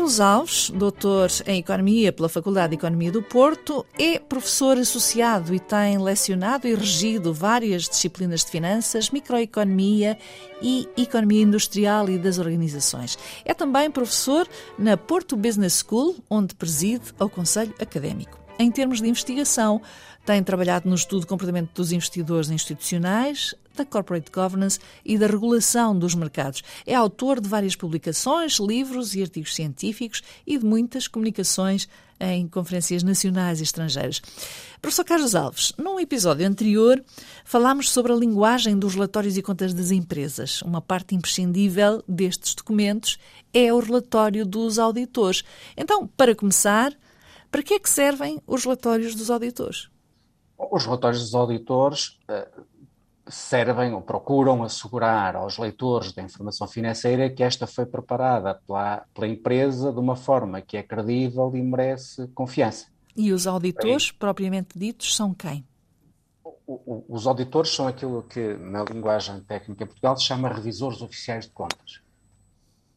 Carlos Alves, doutor em Economia pela Faculdade de Economia do Porto, é professor associado e tem lecionado e regido várias disciplinas de finanças, microeconomia e economia industrial e das organizações. É também professor na Porto Business School, onde preside ao Conselho Académico. Em termos de investigação, tem trabalhado no estudo do comportamento dos investidores institucionais, da corporate governance e da regulação dos mercados. É autor de várias publicações, livros e artigos científicos e de muitas comunicações em conferências nacionais e estrangeiras. Professor Carlos Alves, num episódio anterior falámos sobre a linguagem dos relatórios e contas das empresas. Uma parte imprescindível destes documentos é o relatório dos auditores. Então, para começar, para que é que servem os relatórios dos auditores? Os relatórios dos auditores eh, servem ou procuram assegurar aos leitores da informação financeira que esta foi preparada pela, pela empresa de uma forma que é credível e merece confiança. E os auditores, propriamente ditos, são quem? Os auditores são aquilo que, na linguagem técnica em Portugal, se chama revisores oficiais de contas.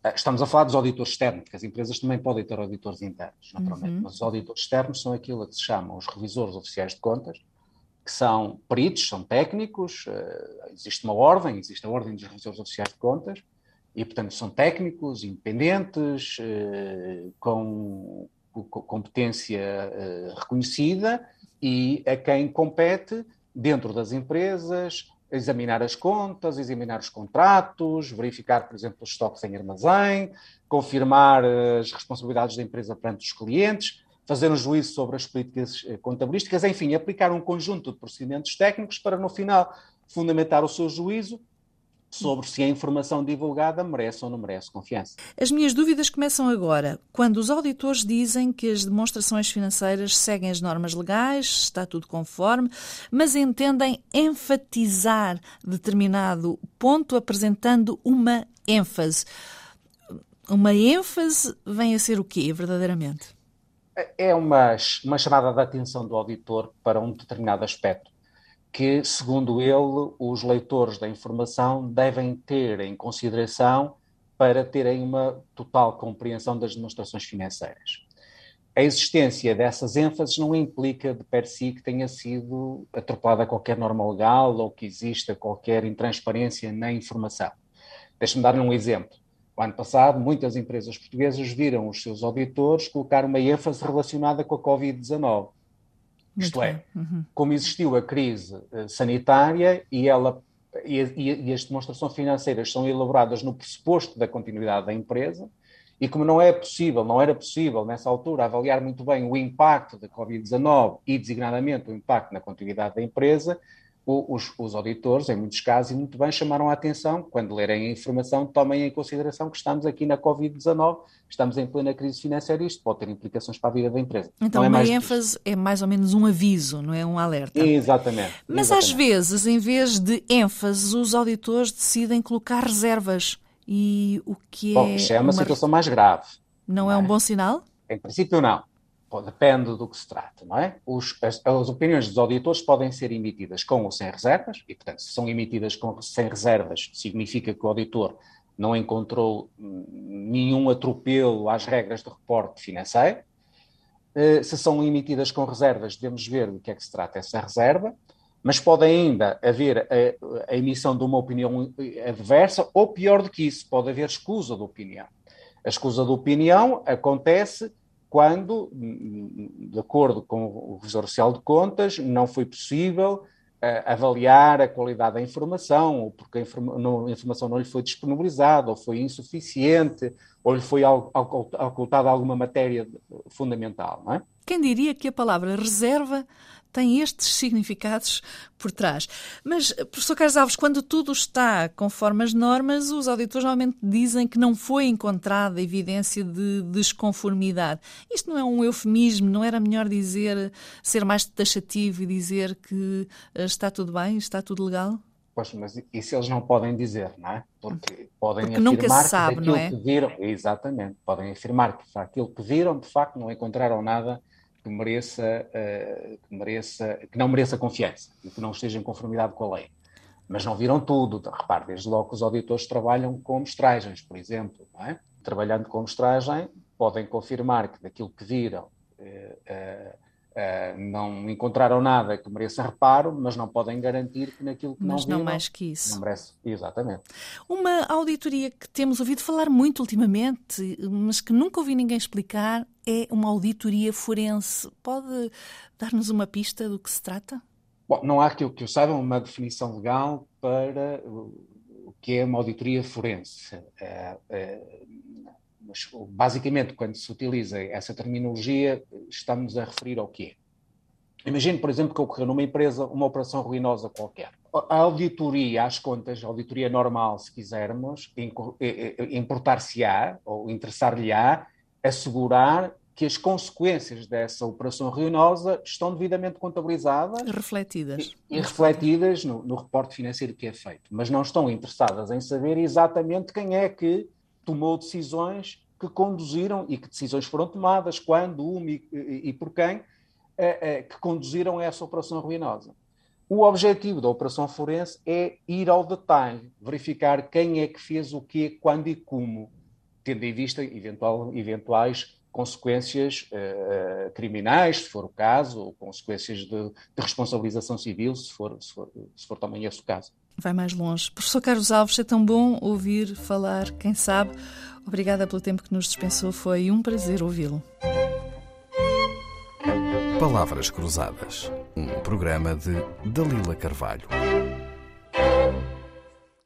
Eh, estamos a falar dos auditores externos, porque as empresas também podem ter auditores internos, naturalmente, uhum. mas os auditores externos são aquilo que se chamam os revisores oficiais de contas, que são peritos, são técnicos, uh, existe uma ordem, existe a Ordem dos Revisores Oficiais de Contas, e, portanto, são técnicos, independentes, uh, com, com, competência reconhecida e a quem compete, dentro das empresas, examinar as contas, examinar os contratos, verificar, por exemplo, os estoques em armazém, confirmar as responsabilidades da empresa perante os clientes, fazer um juízo sobre as políticas eh, contabilísticas, enfim, aplicar um conjunto de procedimentos técnicos para, no final, fundamentar o seu juízo sobre se a informação divulgada merece ou não merece confiança. As minhas dúvidas começam agora. Quando os auditores dizem que as demonstrações financeiras seguem as normas legais, está tudo conforme, mas entendem enfatizar determinado ponto apresentando uma ênfase. Uma ênfase vem a ser o quê, verdadeiramente? é uma, uma chamada de atenção do auditor para um determinado aspecto, que, segundo ele, os leitores da informação devem ter em consideração para terem uma total compreensão das demonstrações financeiras. A existência dessas ênfases não implica de per si que tenha sido atropelada qualquer norma legal ou que exista qualquer intransparência na informação. Deixe-me dar um exemplo. O ano passado, muitas empresas portuguesas viram os seus auditores colocar uma ênfase relacionada com a Covid-19. Isto é, uhum. como existiu a crise uh, sanitária e, ela, e, e, as demonstrações financeiras são elaboradas no pressuposto da continuidade da empresa, e como não é possível, não era possível nessa altura avaliar muito bem o impacto da Covid-19 e designadamente o impacto na continuidade da empresa, os, os, auditores, em muitos casos, e muito bem, chamaram a atenção, quando lerem a informação, tomem em consideração que estamos aqui na Covid-19, estamos em plena crise financeira e isto pode ter implicações para a vida da empresa. Então, não é uma ênfase é mais ou menos um aviso, não é um alerta. Exatamente. Mas exatamente. às vezes, em vez de ênfase, os auditores decidem colocar reservas. E o que é. Bom, é uma, uma situação mais grave. Não, não é? é um bom sinal? Em princípio, não depende do que se trata, não é? Os, as, as, opiniões dos auditores podem ser emitidas com ou sem reservas, e, portanto, se são emitidas com, sem reservas, significa que o auditor não encontrou nenhum atropelo às regras do reporte financeiro. Uh, se são emitidas com reservas, devemos ver do que é que se trata essa reserva, mas pode ainda haver a, a emissão de uma opinião adversa, ou pior do que isso, pode haver escusa de opinião. A escusa de opinião acontece quando, de acordo com o Revisor Social de Contas, não foi possível uh, avaliar a qualidade da informação, ou porque a, informa não, a, informação não lhe foi disponibilizada, ou foi insuficiente, ou lhe foi ocultada alguma matéria fundamental. Não é? Quem diria que a palavra reserva tem estes significados por trás. Mas, professor Carlos Alves, quando tudo está conforme as normas, os auditores normalmente dizem que não foi encontrada evidência de desconformidade. Isto não é um eufemismo? Não era melhor dizer, ser mais taxativo e dizer que eh, está tudo bem, está tudo legal? Pois, mas isso eles não podem dizer, não é? Porque podem Porque afirmar sabe, que daquilo não é? que viram, exatamente, podem afirmar que aquilo que viram, de facto, não encontraram nada que mereça, uh, que mereça, que não mereça confiança e que não esteja em conformidade com a lei. Mas não viram tudo. Repare, desde logo que os auditores trabalham com mestragens, por exemplo, é? Trabalhando com mestragem, podem confirmar que daquilo que viram uh, não encontraram nada que mereça reparo, mas não podem garantir que naquilo que mas não viram... não mais que isso. Não merece, exatamente. Uma auditoria que temos ouvido falar muito ultimamente, mas que nunca ouvi ninguém explicar, é uma auditoria forense. Pode dar-nos uma pista do que se trata? Bom, não há que eu, que eu saiba uma definição legal para o que é uma auditoria forense. Uh, uh, mas, basicamente, quando se utiliza essa terminologia, estamos a referir ao quê? Imagine, por exemplo, que ocorreu numa empresa uma operação ruinosa qualquer. A auditoria, às contas, a auditoria normal, se quisermos, importar-se-á ou interessar-lhe-á assegurar que as consequências dessa operação ruinosa estão devidamente contabilizadas refletidas e, e refletidas no, no reporte financeiro que é feito, mas não estão interessadas em saber exatamente quem é que tomou decisões que conduziram, e que decisões foram tomadas, quando, uma e, e por quem, é, é, que conduziram a essa operação ruinosa. O objetivo da operação forense é ir ao detalhe, verificar quem é que fez o quê, quando e como, tendo em vista eventual, eventuais consequências uh, criminais, se for o caso, ou consequências de, de responsabilização civil, se for, se, for, se for também esse o caso. Vai mais longe. Professor Carlos Alves, é tão bom ouvir falar, quem sabe. Obrigada pelo tempo que nos dispensou, foi um prazer ouvi-lo. Palavras Cruzadas, um programa de Dalila Carvalho.